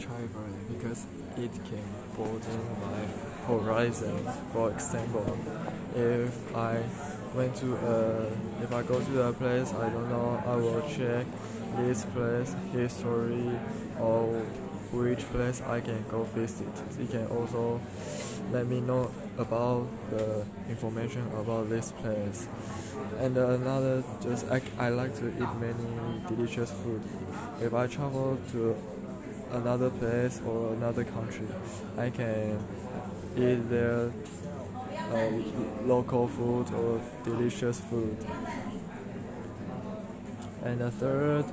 traveling because it can broaden my horizon. For example, if I went to a, if I go to a place I don't know, I will check this place history or which place I can go visit. It can also let me know about the information about this place. And another, just I, I like to eat many delicious food. If I travel to another place or another country, I can eat their uh, local food or delicious food. And the third,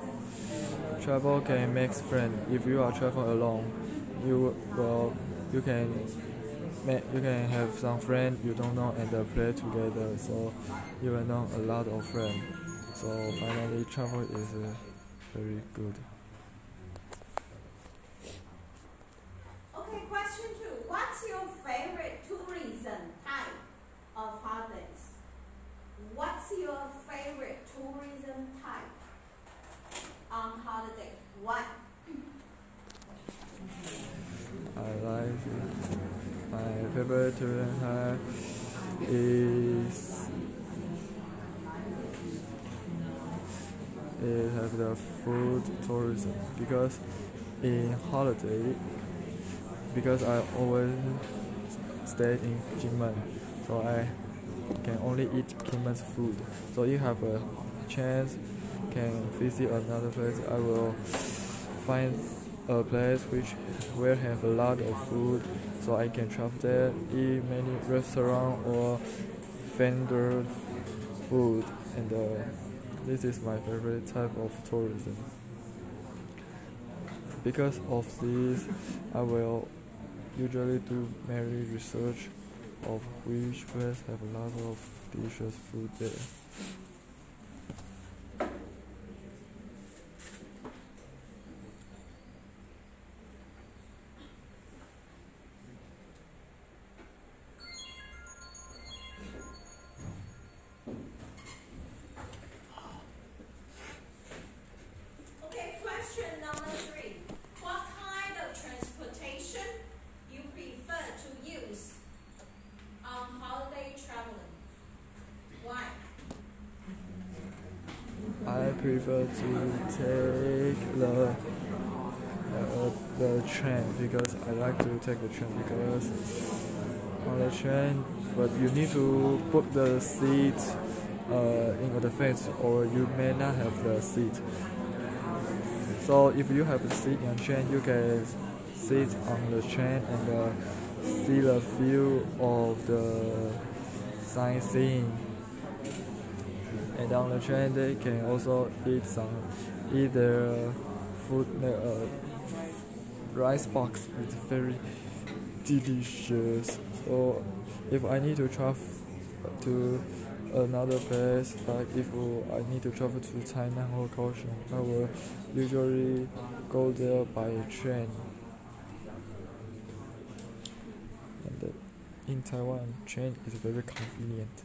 travel can make friends. If you are traveling alone, you will you can you can have some friends you don't know and uh, play together. So you will know a lot of friends. So finally, travel is uh, very good. Okay, question two. What's your favorite tourism type of holidays? What's your favorite tourism type on holiday? Why? I like my favorite type is it have the food tourism. Because in holiday because I always stay in Kinmen so I can only eat Kinmen's food. So if have a chance can visit another place I will find a place which will have a lot of food so I can travel there eat many restaurant or vendor food and uh, this is my favorite type of tourism. Because of this, I will usually do many research of which place have a lot of delicious food there. Prefer to take the uh, the train because I like to take the train because on the train, but you need to book the seat uh, in advance or you may not have the seat. So if you have a seat on train, you can sit on the train and uh, see the view of the sightseeing and on the train they can also eat some either food uh, rice box. It's very delicious. So if i need to travel to another place like if i need to travel to china or kaohsiung i will usually go there by train. And uh, in taiwan train is very convenient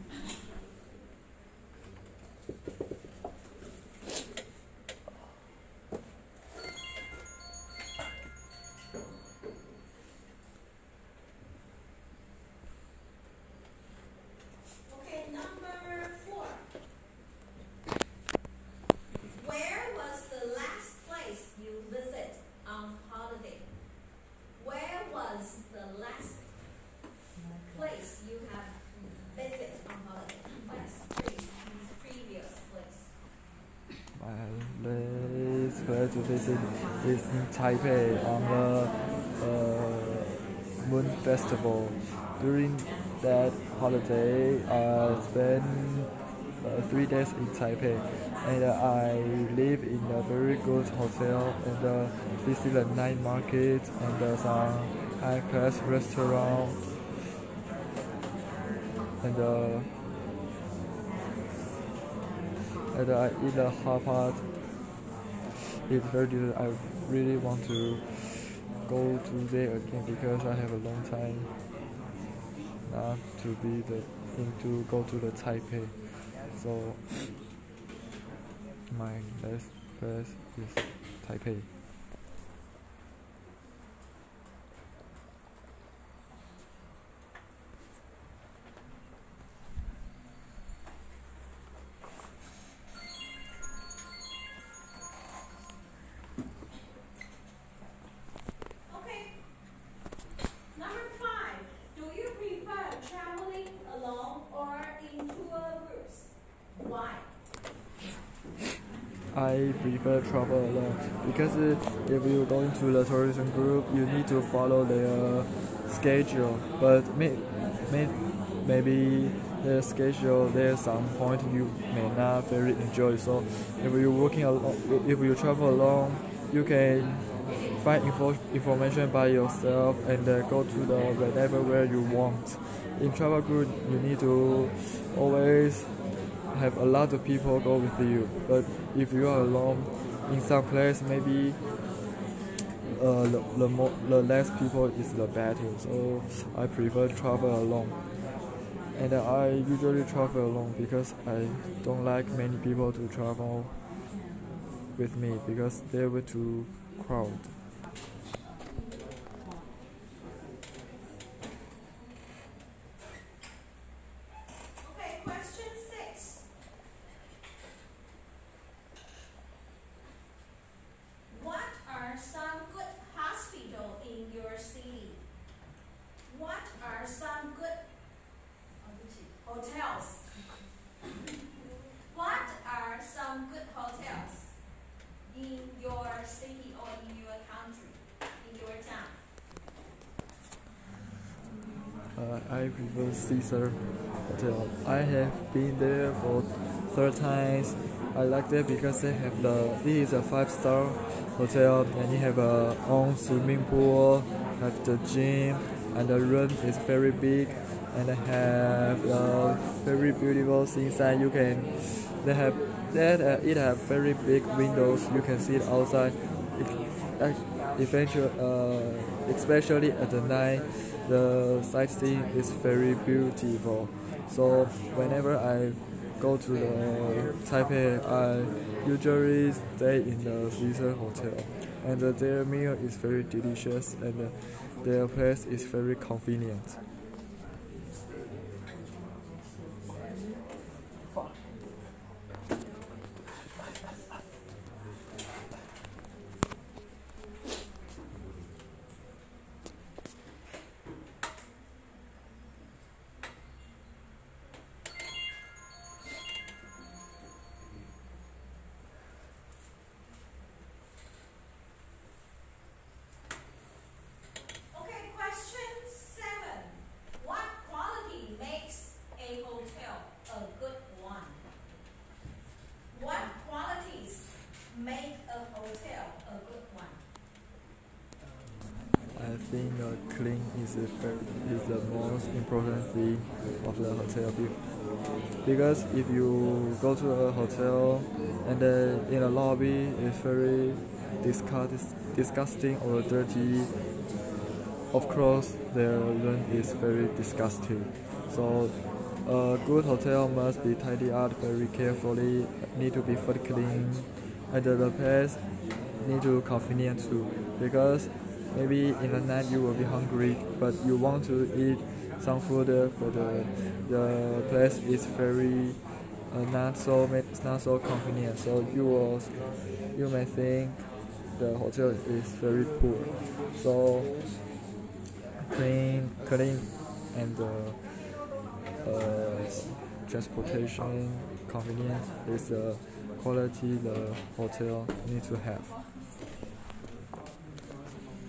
visit is in Taipei on the uh, Moon Festival. During that holiday, I spent uh, three days in Taipei, and uh, I live in a very good hotel and uh, visit the night market and uh, some high-class restaurant and. Uh, and I eat the hot pot. It's very delicious. I really want to go to there again because I have a long time not to be the to go to the Taipei. So my last place is Taipei. I prefer travel alone because if you go into the tourism group, you need to follow their schedule. But may, may, maybe their schedule there's some point you may not very enjoy. So if you're working alone, if you travel alone, you can find info, information by yourself and uh, go to the whatever where you want. In travel group, you need to always have a lot of people go with you. But if you are alone in some place, maybe uh, the, the, more, the less people is the better. So I prefer travel alone. And I usually travel alone because I don't like many people to travel with me because they were too crowded. Okay, question six. What are some good hospital in your city? What are some good hotels? What are some good hotels in your city or in your country, in your town? I Caesar Hotel. I have been there for third times. I like that because they have the this is a five star hotel and you have a own swimming pool, have the gym, and the room is very big and they have uh, very beautiful inside. You can they have that uh, it have very big windows. You can see it outside. It, uh, especially at the night, the sightseeing is very beautiful. So whenever I go to the Taipei, I usually stay in the Caesar Hotel, and uh, their meal is very delicious, and uh, their place is very convenient. Okay, question seven. What quality makes a hotel a good one? What qualities make a hotel a good one? I think uh, clean is the, is the most important thing of the hotel be- because if you go to a hotel and then in the lobby it's very disgust- disgusting or dirty of course their room is very disgusting. So a good hotel must be tidied up very carefully need to be fully clean and the place need to convenient too. Because maybe in the night you will be hungry but you want to eat some food uh, but the, the place is very uh, not so it's not so convenient. So you will you may think the hotel is very poor. So clean clean and uh, uh, transportation convenience is the quality the hotel need to have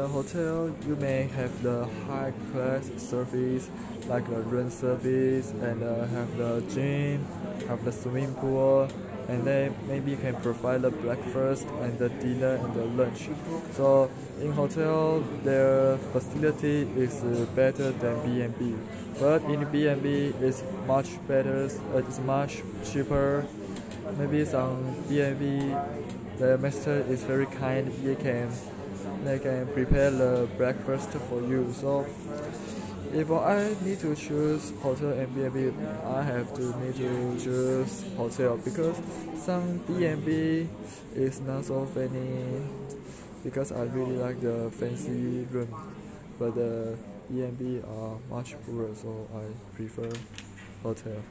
the hotel, you may have the high class service like the room service and uh, have the gym, have the swimming pool, and they maybe can provide the breakfast and the dinner and the lunch. So in hotel, their facility is uh, better than B&B, but in B&B it's much better. Uh, it's much cheaper. Maybe some B&B, the master is very kind. They can they can prepare the breakfast for you. So if I need to choose hotel and B&B, I have to need to choose hotel because some B&B is not so fancy because I really like the fancy room, but the B&B are much poorer, so I prefer hotel.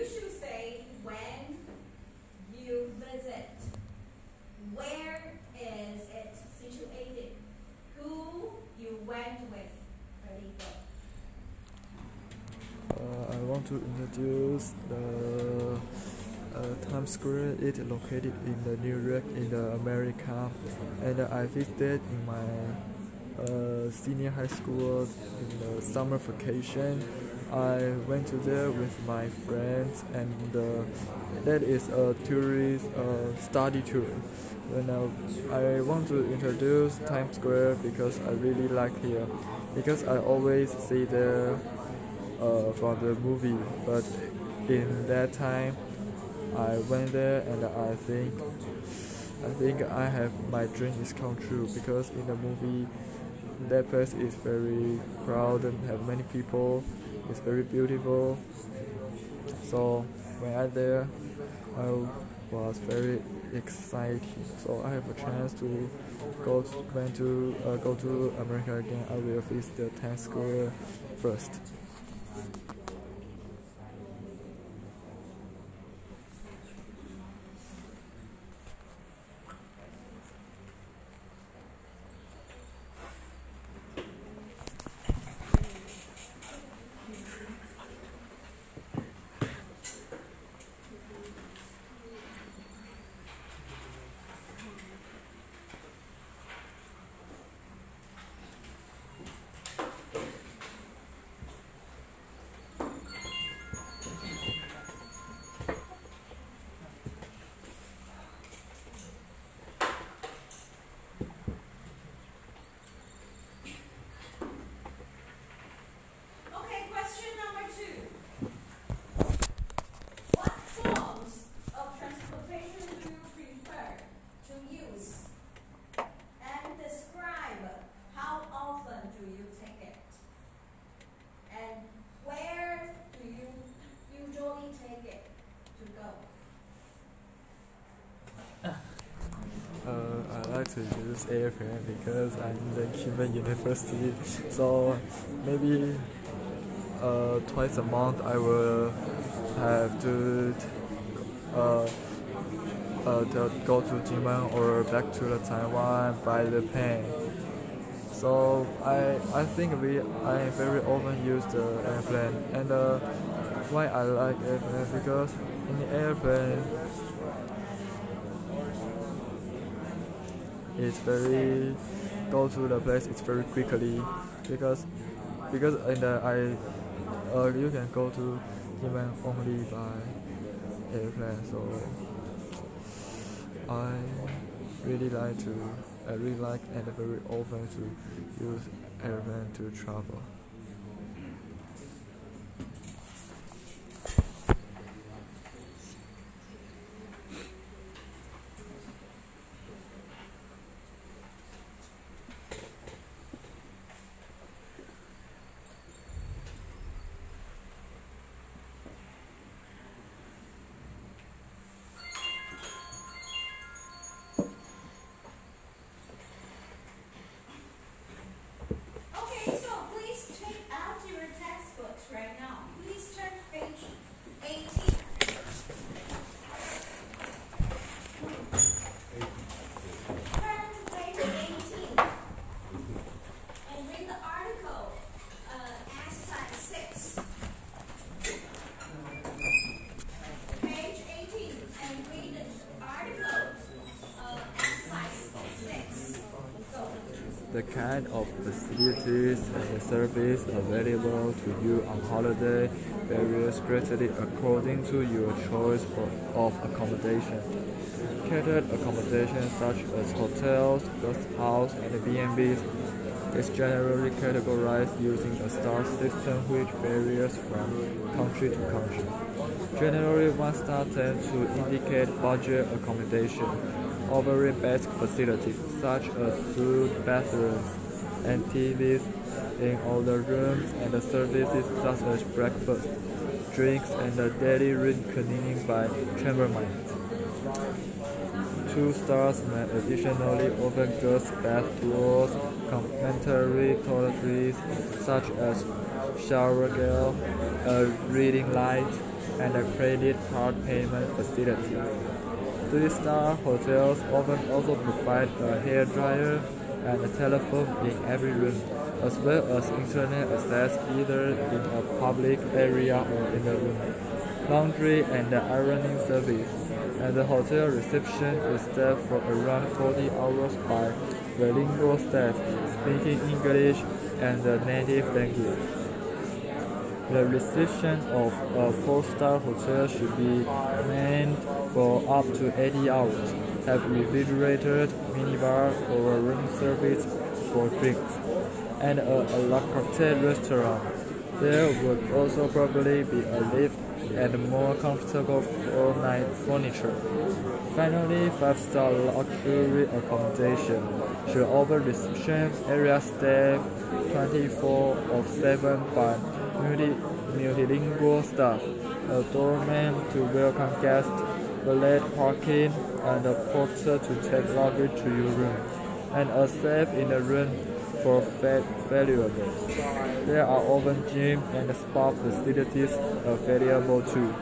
You should say when you visit. Where is it situated? Who you went with. Uh, I want to introduce the uh, Times Square. It located in the New York in the America, and I visited in my uh, senior high school in the summer vacation. I went to there with my friends, and uh, that is a tourist uh, study tour. When uh, I want to introduce Times Square because I really like here, because I always see there uh, from the movie, but in that time I went there and I think I think I have my dream is come true. Because in the movie that place is very crowded, and have many people, it's very beautiful. So when I there, I was very excited. So I have a chance to go to, when to uh, go to America again. I will visit the Times Square first. Okay, question number two. What forms of transportation do you prefer to use? And describe how often do you take it? And where do you usually take it to go? Uh, I like to use airplane because I'm in the Cuban University. So maybe uh, twice a month I will have to uh, uh, go to Jimen or back to the Taiwan by the plane. So I I think we I very often use the airplane and uh, why I like airplane because in the airplane it's very go to the place it's very quickly because because in the I uh, you can go to Yemen only by airplane so I really like to I really like and very often to use airplane to travel. Kind of facilities and service available to you on holiday varies greatly according to your choice of accommodation. Catered accommodation such as hotels, guest house, and B&Bs is generally categorized using a star system which varies from country to country. Generally, one star tends to indicate budget accommodation, offering basic facilities such as food, bathrooms, and TVs in all the rooms, and services such as breakfast, drinks, and daily room cleaning by chambermaids. Two stars may additionally offer guest bath tours, complimentary toiletries such as shower gel, a reading light, and a credit card payment facility. Three-star hotels often also provide a hair dryer and a telephone in every room, as well as internet access either in a public area or in the room, laundry and ironing service, and the hotel reception is staffed for around 40 hours by bilingual staff speaking English and the native language. The reception of a four-star hotel should be manned for up to 80 hours, have refrigerated minibar or room service for drinks, and a, a la carte restaurant. There would also probably be a lift and more comfortable four-night furniture. Finally, five-star luxury accommodation should offer reception area staff 24 of 7 by multi multilingual staff, a doorman to welcome guests, valet parking, and a porter to take luggage to your room, and a safe in the room for valuables. There are often gym and spa facilities available too.